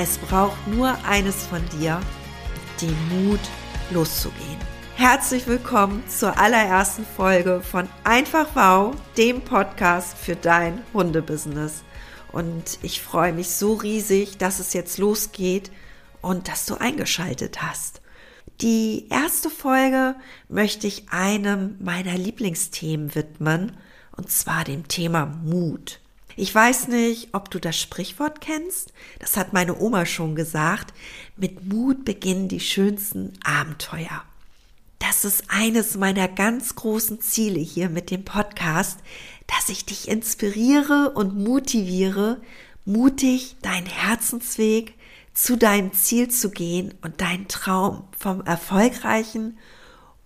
Es braucht nur eines von dir, den Mut loszugehen. Herzlich willkommen zur allerersten Folge von Einfach Wow, dem Podcast für dein Hundebusiness. Und ich freue mich so riesig, dass es jetzt losgeht und dass du eingeschaltet hast. Die erste Folge möchte ich einem meiner Lieblingsthemen widmen, und zwar dem Thema Mut. Ich weiß nicht, ob du das Sprichwort kennst. Das hat meine Oma schon gesagt. Mit Mut beginnen die schönsten Abenteuer. Das ist eines meiner ganz großen Ziele hier mit dem Podcast, dass ich dich inspiriere und motiviere, mutig deinen Herzensweg zu deinem Ziel zu gehen und deinen Traum vom erfolgreichen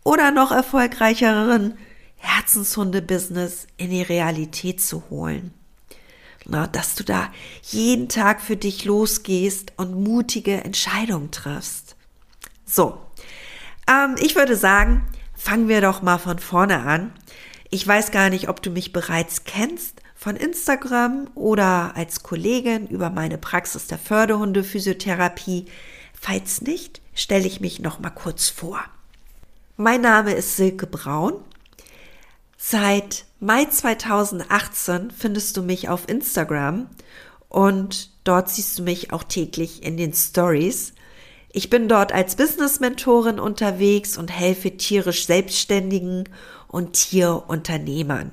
oder noch erfolgreicheren Herzenshunde-Business in die Realität zu holen. Na, dass du da jeden Tag für dich losgehst und mutige Entscheidungen triffst. So, ähm, ich würde sagen, fangen wir doch mal von vorne an. Ich weiß gar nicht, ob du mich bereits kennst von Instagram oder als Kollegin über meine Praxis der Förderhunde-Physiotherapie. Falls nicht, stelle ich mich noch mal kurz vor. Mein Name ist Silke Braun. Seit Mai 2018 findest du mich auf Instagram und dort siehst du mich auch täglich in den Stories. Ich bin dort als Business-Mentorin unterwegs und helfe tierisch Selbstständigen und Tierunternehmern.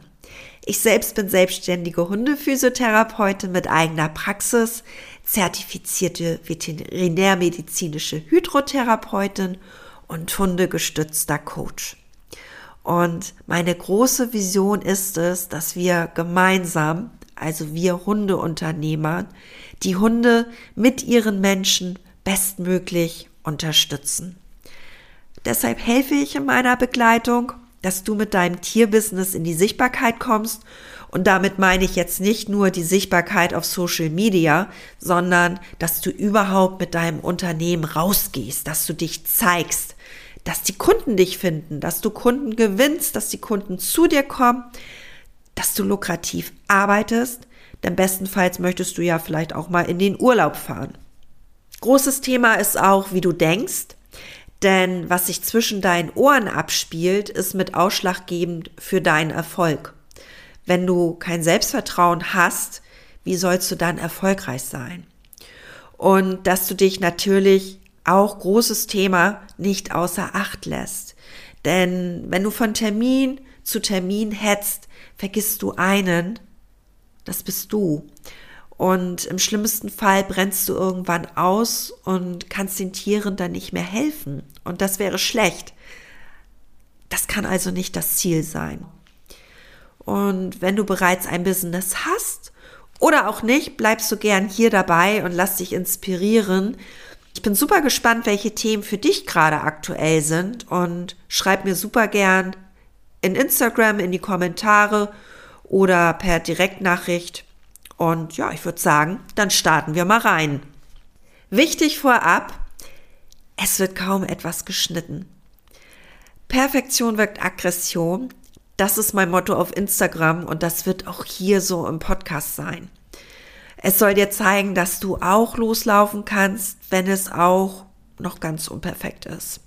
Ich selbst bin selbstständige Hundephysiotherapeutin mit eigener Praxis, zertifizierte veterinärmedizinische Hydrotherapeutin und hundegestützter Coach. Und meine große Vision ist es, dass wir gemeinsam, also wir Hundeunternehmer, die Hunde mit ihren Menschen bestmöglich unterstützen. Deshalb helfe ich in meiner Begleitung, dass du mit deinem Tierbusiness in die Sichtbarkeit kommst. Und damit meine ich jetzt nicht nur die Sichtbarkeit auf Social Media, sondern dass du überhaupt mit deinem Unternehmen rausgehst, dass du dich zeigst, dass die Kunden dich finden, dass du Kunden gewinnst, dass die Kunden zu dir kommen, dass du lukrativ arbeitest, denn bestenfalls möchtest du ja vielleicht auch mal in den Urlaub fahren. Großes Thema ist auch, wie du denkst, denn was sich zwischen deinen Ohren abspielt, ist mit ausschlaggebend für deinen Erfolg. Wenn du kein Selbstvertrauen hast, wie sollst du dann erfolgreich sein? Und dass du dich natürlich auch großes Thema nicht außer Acht lässt. Denn wenn du von Termin zu Termin hetzt, vergisst du einen, das bist du. Und im schlimmsten Fall brennst du irgendwann aus und kannst den Tieren dann nicht mehr helfen. Und das wäre schlecht. Das kann also nicht das Ziel sein. Und wenn du bereits ein Business hast oder auch nicht, bleibst du gern hier dabei und lass dich inspirieren ich bin super gespannt, welche Themen für dich gerade aktuell sind und schreib mir super gern in Instagram in die Kommentare oder per Direktnachricht. Und ja, ich würde sagen, dann starten wir mal rein. Wichtig vorab, es wird kaum etwas geschnitten. Perfektion wirkt Aggression. Das ist mein Motto auf Instagram und das wird auch hier so im Podcast sein. Es soll dir zeigen, dass du auch loslaufen kannst, wenn es auch noch ganz unperfekt ist.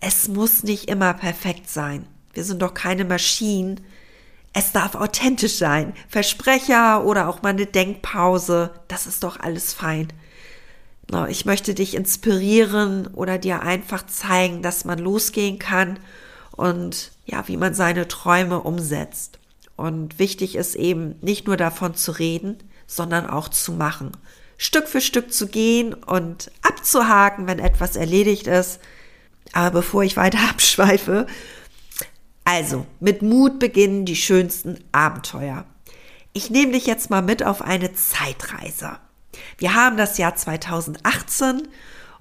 Es muss nicht immer perfekt sein. Wir sind doch keine Maschinen. Es darf authentisch sein. Versprecher oder auch mal eine Denkpause, das ist doch alles fein. Ich möchte dich inspirieren oder dir einfach zeigen, dass man losgehen kann und ja, wie man seine Träume umsetzt. Und wichtig ist eben nicht nur davon zu reden, sondern auch zu machen. Stück für Stück zu gehen und abzuhaken, wenn etwas erledigt ist. Aber bevor ich weiter abschweife, also mit Mut beginnen die schönsten Abenteuer. ich nehme dich jetzt mal mit auf eine Zeitreise. Wir haben das Jahr 2018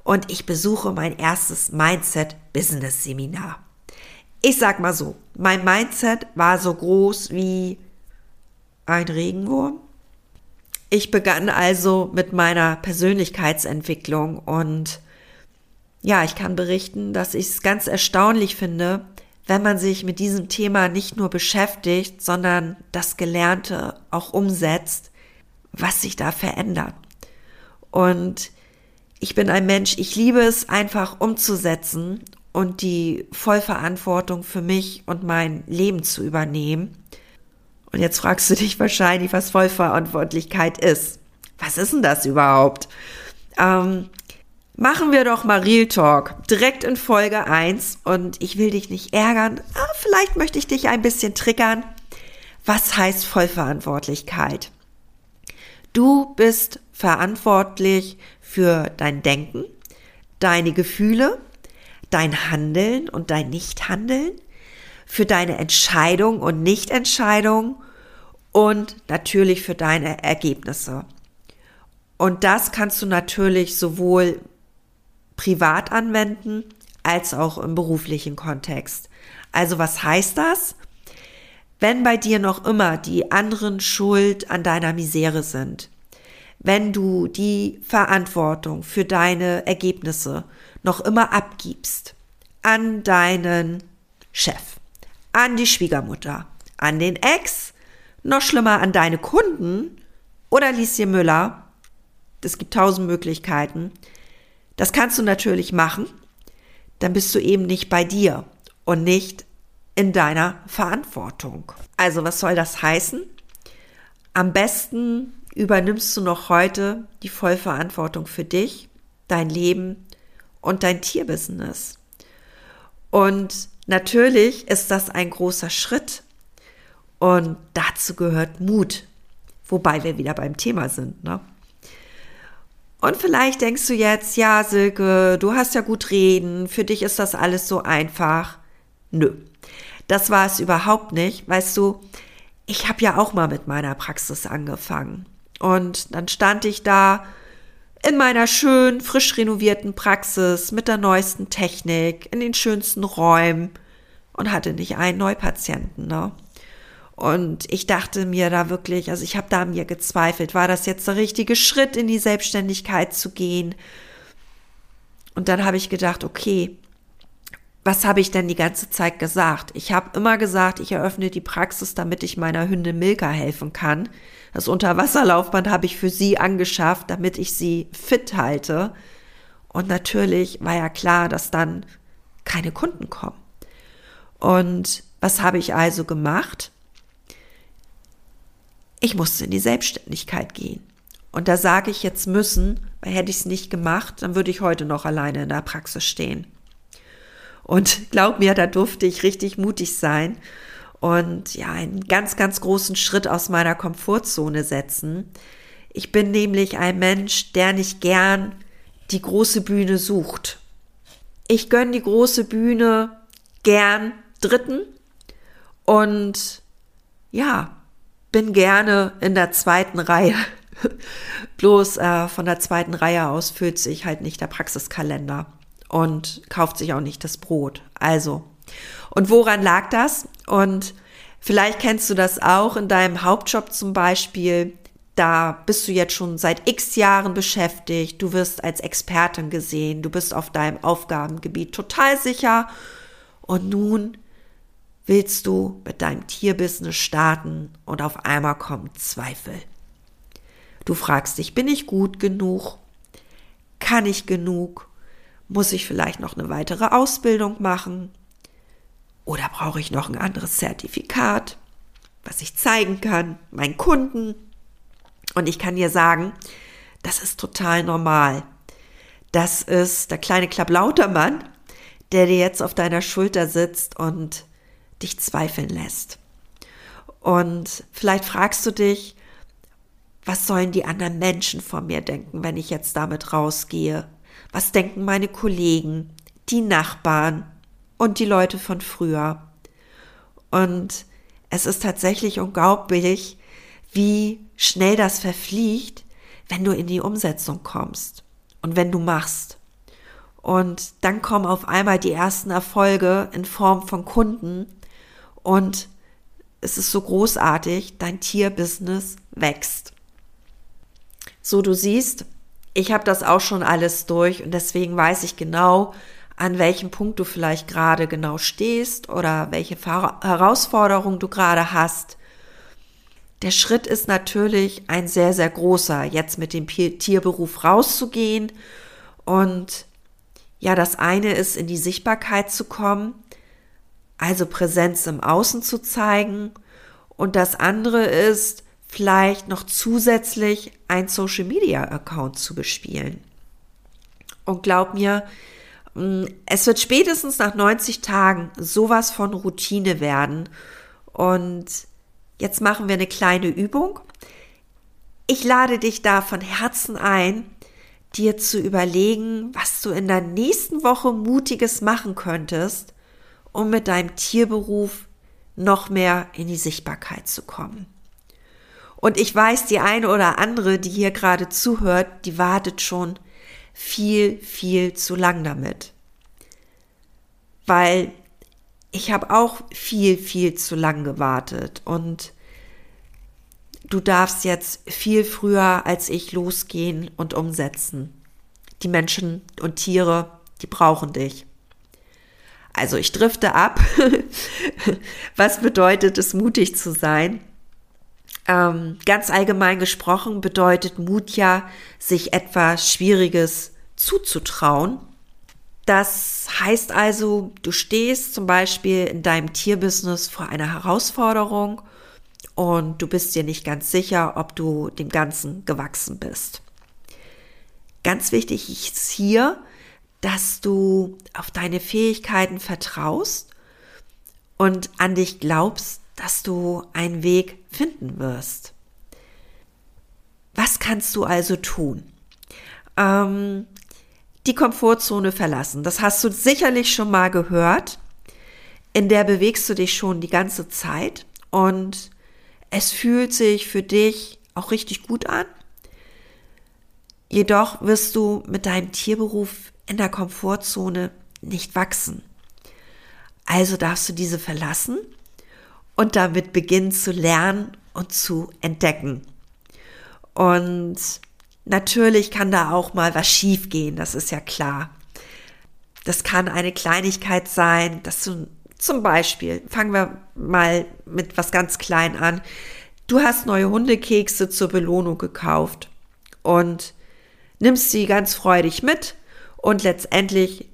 und ich besuche mein erstes Mindset Business Seminar. Ich sag mal so, mein Mindset war so groß wie ein Regenwurm. Ich begann also mit meiner Persönlichkeitsentwicklung und ja, ich kann berichten, dass ich es ganz erstaunlich finde, wenn man sich mit diesem Thema nicht nur beschäftigt, sondern das Gelernte auch umsetzt, was sich da verändert. Und ich bin ein Mensch, ich liebe es einfach umzusetzen und die Vollverantwortung für mich und mein Leben zu übernehmen. Und jetzt fragst du dich wahrscheinlich, was Vollverantwortlichkeit ist. Was ist denn das überhaupt? Ähm, machen wir doch mal Real Talk direkt in Folge 1 und ich will dich nicht ärgern, aber vielleicht möchte ich dich ein bisschen triggern. Was heißt Vollverantwortlichkeit? Du bist verantwortlich für dein Denken, deine Gefühle, dein Handeln und dein Nichthandeln, für deine Entscheidung und Nichtentscheidung und natürlich für deine Ergebnisse. Und das kannst du natürlich sowohl privat anwenden als auch im beruflichen Kontext. Also was heißt das? Wenn bei dir noch immer die anderen schuld an deiner Misere sind, wenn du die Verantwortung für deine Ergebnisse noch immer abgibst an deinen Chef, an die Schwiegermutter, an den Ex, noch schlimmer an deine Kunden oder Lieschen Müller, es gibt tausend Möglichkeiten, das kannst du natürlich machen, dann bist du eben nicht bei dir und nicht in deiner Verantwortung. Also was soll das heißen? Am besten übernimmst du noch heute die Vollverantwortung für dich, dein Leben und dein Tierbusiness. Und natürlich ist das ein großer Schritt. Und dazu gehört Mut. Wobei wir wieder beim Thema sind, ne? Und vielleicht denkst du jetzt, ja, Silke, du hast ja gut reden, für dich ist das alles so einfach. Nö, das war es überhaupt nicht. Weißt du, ich habe ja auch mal mit meiner Praxis angefangen. Und dann stand ich da in meiner schön frisch renovierten Praxis mit der neuesten Technik, in den schönsten Räumen und hatte nicht einen Neupatienten. Ne? Und ich dachte mir da wirklich, also ich habe da mir gezweifelt, war das jetzt der richtige Schritt in die Selbstständigkeit zu gehen? Und dann habe ich gedacht, okay, was habe ich denn die ganze Zeit gesagt? Ich habe immer gesagt, ich eröffne die Praxis, damit ich meiner Hündin Milka helfen kann. Das Unterwasserlaufband habe ich für sie angeschafft, damit ich sie fit halte. Und natürlich war ja klar, dass dann keine Kunden kommen. Und was habe ich also gemacht? ich musste in die Selbstständigkeit gehen. Und da sage ich jetzt müssen, weil hätte ich es nicht gemacht, dann würde ich heute noch alleine in der Praxis stehen. Und glaub mir, da durfte ich richtig mutig sein und ja, einen ganz, ganz großen Schritt aus meiner Komfortzone setzen. Ich bin nämlich ein Mensch, der nicht gern die große Bühne sucht. Ich gönne die große Bühne gern Dritten und ja, bin gerne in der zweiten Reihe. Bloß äh, von der zweiten Reihe aus füllt sich halt nicht der Praxiskalender und kauft sich auch nicht das Brot. Also, und woran lag das? Und vielleicht kennst du das auch in deinem Hauptjob zum Beispiel. Da bist du jetzt schon seit x Jahren beschäftigt. Du wirst als Expertin gesehen. Du bist auf deinem Aufgabengebiet total sicher. Und nun willst du mit deinem Tierbusiness starten und auf einmal kommen Zweifel. Du fragst dich, bin ich gut genug? Kann ich genug? Muss ich vielleicht noch eine weitere Ausbildung machen? Oder brauche ich noch ein anderes Zertifikat, was ich zeigen kann, meinen Kunden? Und ich kann dir sagen, das ist total normal. Das ist der kleine Klapplautermann, der dir jetzt auf deiner Schulter sitzt und dich zweifeln lässt. Und vielleicht fragst du dich, was sollen die anderen Menschen von mir denken, wenn ich jetzt damit rausgehe? Was denken meine Kollegen, die Nachbarn und die Leute von früher? Und es ist tatsächlich unglaublich, wie schnell das verfliegt, wenn du in die Umsetzung kommst und wenn du machst. Und dann kommen auf einmal die ersten Erfolge in Form von Kunden und es ist so großartig, dein Tierbusiness wächst. So, du siehst, ich habe das auch schon alles durch und deswegen weiß ich genau, an welchem Punkt du vielleicht gerade genau stehst oder welche Herausforderung du gerade hast. Der Schritt ist natürlich ein sehr, sehr großer, jetzt mit dem Tierberuf rauszugehen. Und ja, das eine ist, in die Sichtbarkeit zu kommen, also Präsenz im Außen zu zeigen. Und das andere ist, vielleicht noch zusätzlich ein Social Media Account zu bespielen. Und glaub mir, mm, es wird spätestens nach 90 Tagen sowas von Routine werden. Und jetzt machen wir eine kleine Übung. Ich lade dich da von Herzen ein, dir zu überlegen, was du in der nächsten Woche Mutiges machen könntest, um mit deinem Tierberuf noch mehr in die Sichtbarkeit zu kommen. Und ich weiß, die eine oder andere, die hier gerade zuhört, die wartet schon viel, viel zu lang damit. Weil ich habe auch viel, viel zu lang gewartet und du darfst jetzt viel früher als ich losgehen und umsetzen. Die Menschen und Tiere, die brauchen dich. Also ich drifte ab. Was bedeutet es, mutig zu sein? Ähm, ganz allgemein gesprochen bedeutet Mut ja, sich etwas Schwieriges zuzutrauen. Das heißt also, du stehst zum Beispiel in deinem Tierbusiness vor einer Herausforderung und du bist dir nicht ganz sicher, ob du dem Ganzen gewachsen bist. Ganz wichtig ist hier, dass du auf deine Fähigkeiten vertraust und an dich glaubst, dass du einen Weg finden wirst. Was kannst du also tun? Ähm, die Komfortzone verlassen. Das hast du sicherlich schon mal gehört. In der bewegst du dich schon die ganze Zeit und es fühlt sich für dich auch richtig gut an. Jedoch wirst du mit deinem Tierberuf in der Komfortzone nicht wachsen. Also darfst du diese verlassen und damit beginnen zu lernen und zu entdecken. Und natürlich kann da auch mal was schiefgehen, das ist ja klar. Das kann eine Kleinigkeit sein, dass du zum Beispiel, fangen wir mal mit was ganz klein an. Du hast neue Hundekekse zur Belohnung gekauft und nimmst sie ganz freudig mit und letztendlich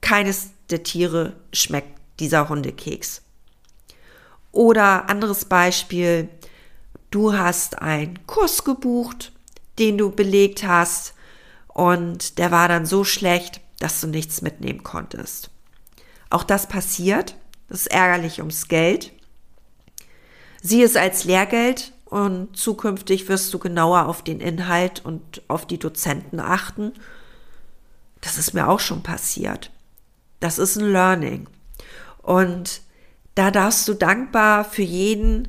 keines der Tiere schmeckt dieser Hundekeks. Oder anderes Beispiel, du hast einen Kurs gebucht, den du belegt hast und der war dann so schlecht, dass du nichts mitnehmen konntest. Auch das passiert, das ist ärgerlich ums Geld. Sieh es als Lehrgeld und zukünftig wirst du genauer auf den Inhalt und auf die Dozenten achten. Das ist mir auch schon passiert. Das ist ein Learning. Und da darfst du dankbar für jeden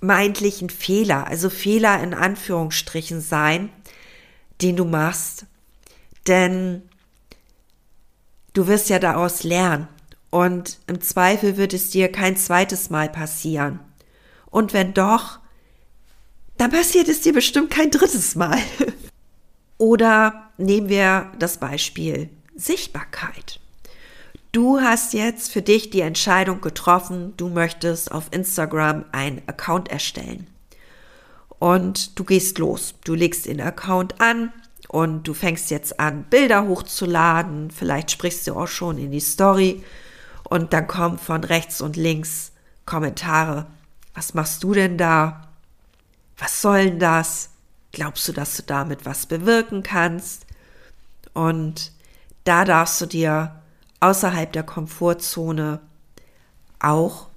meintlichen Fehler, also Fehler in Anführungsstrichen sein, den du machst. Denn du wirst ja daraus lernen. Und im Zweifel wird es dir kein zweites Mal passieren. Und wenn doch, dann passiert es dir bestimmt kein drittes Mal. Oder nehmen wir das Beispiel Sichtbarkeit. Du hast jetzt für dich die Entscheidung getroffen, du möchtest auf Instagram einen Account erstellen. Und du gehst los. Du legst den Account an und du fängst jetzt an, Bilder hochzuladen. Vielleicht sprichst du auch schon in die Story und dann kommen von rechts und links Kommentare. Was machst du denn da? Was soll denn das? Glaubst du, dass du damit was bewirken kannst? Und da darfst du dir außerhalb der Komfortzone auch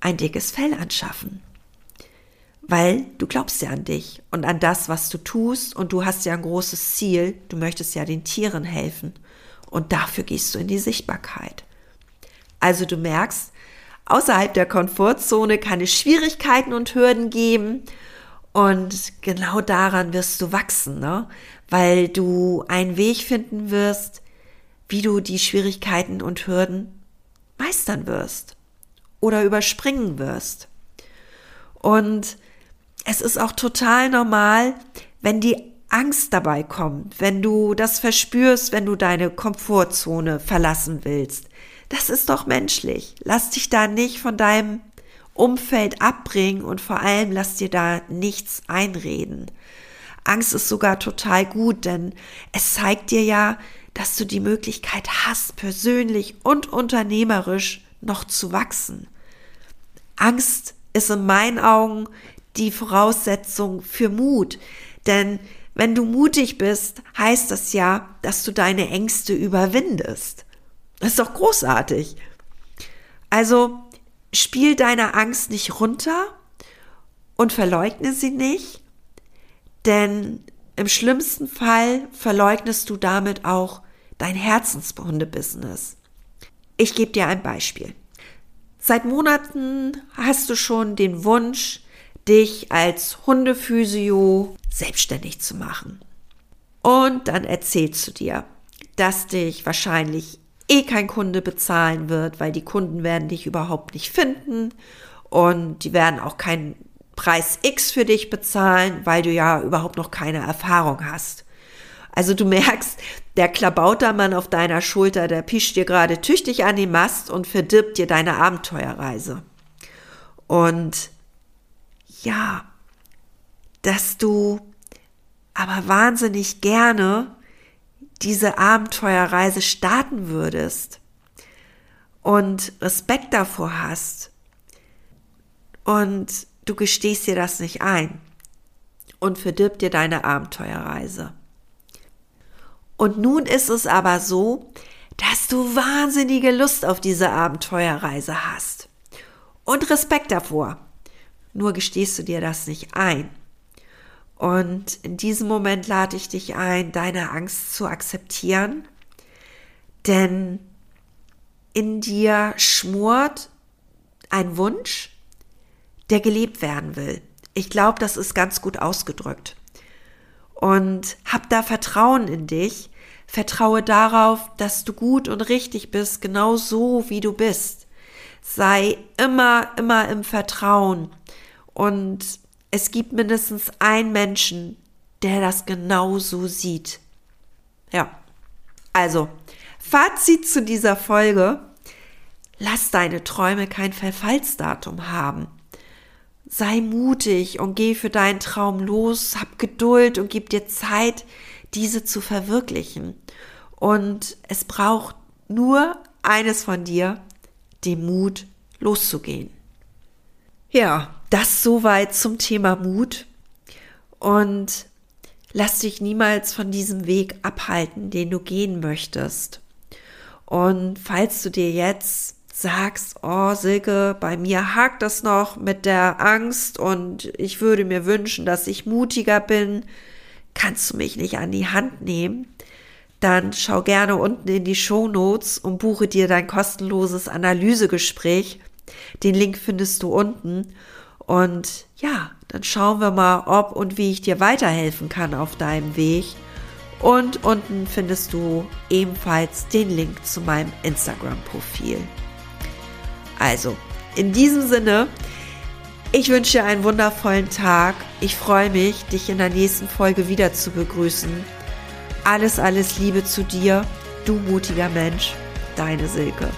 ein dickes Fell anschaffen. Weil du glaubst ja an dich und an das, was du tust und du hast ja ein großes Ziel, du möchtest ja den Tieren helfen und dafür gehst du in die Sichtbarkeit. Also du merkst, außerhalb der Komfortzone kann es Schwierigkeiten und Hürden geben. Und genau daran wirst du wachsen, ne? weil du einen Weg finden wirst, wie du die Schwierigkeiten und Hürden meistern wirst oder überspringen wirst. Und es ist auch total normal, wenn die Angst dabei kommt, wenn du das verspürst, wenn du deine Komfortzone verlassen willst. Das ist doch menschlich. Lass dich da nicht von deinem Umfeld abbringen und vor allem lass dir da nichts einreden. Angst ist sogar total gut, denn es zeigt dir ja, dass du die Möglichkeit hast, persönlich und unternehmerisch noch zu wachsen. Angst ist in meinen Augen die Voraussetzung für Mut, denn wenn du mutig bist, heißt das ja, dass du deine Ängste überwindest. Das ist doch großartig. Also spiel deine Angst nicht runter und verleugne sie nicht, denn im schlimmsten Fall verleugnest du damit auch dein Herzenshundebusiness. Ich gebe dir ein Beispiel. Seit Monaten hast du schon den Wunsch, dich als Hundephysio selbstständig zu machen. Und dann erzählst du dir, dass dich wahrscheinlich eh kein Kunde bezahlen wird, weil die Kunden werden dich überhaupt nicht finden und die werden auch keinen Preis X für dich bezahlen, weil du ja überhaupt noch keine Erfahrung hast. Also du merkst, der Klabautermann auf deiner Schulter, der pischt dir gerade tüchtig an die Mast und verdirbt dir deine Abenteuerreise. Und ja, dass du aber wahnsinnig gerne diese Abenteuerreise starten würdest und Respekt davor hast und du gestehst dir das nicht ein und verdirbt dir deine Abenteuerreise. Und nun ist es aber so, dass du wahnsinnige Lust auf diese Abenteuerreise hast und Respekt davor. Nur gestehst du dir das nicht ein. Und in diesem Moment lade ich dich ein, deine Angst zu akzeptieren, denn in dir schmort ein Wunsch, der gelebt werden will. Ich glaube, das ist ganz gut ausgedrückt. Und hab da Vertrauen in dich. Vertraue darauf, dass du gut und richtig bist, genau so wie du bist. Sei immer, immer im Vertrauen. Und es gibt mindestens einen Menschen, der das genau so sieht. Ja. Also, Fazit zu dieser Folge. Lass deine Träume kein Verfallsdatum haben. Sei mutig und geh für deinen Traum los, hab Geduld und gib dir Zeit, diese zu verwirklichen. Und es braucht nur eines von dir, den Mut loszugehen. Ja, das soweit zum Thema Mut. Und lass dich niemals von diesem Weg abhalten, den du gehen möchtest. Und falls du dir jetzt sagst, oh Silke, bei mir hakt das noch mit der Angst und ich würde mir wünschen, dass ich mutiger bin, kannst du mich nicht an die Hand nehmen, dann schau gerne unten in die Show Notes und buche dir dein kostenloses Analysegespräch. Den Link findest du unten und ja, dann schauen wir mal, ob und wie ich dir weiterhelfen kann auf deinem Weg. Und unten findest du ebenfalls den Link zu meinem Instagram-Profil. Also, in diesem Sinne, ich wünsche dir einen wundervollen Tag. Ich freue mich, dich in der nächsten Folge wieder zu begrüßen. Alles, alles Liebe zu dir, du mutiger Mensch, deine Silke.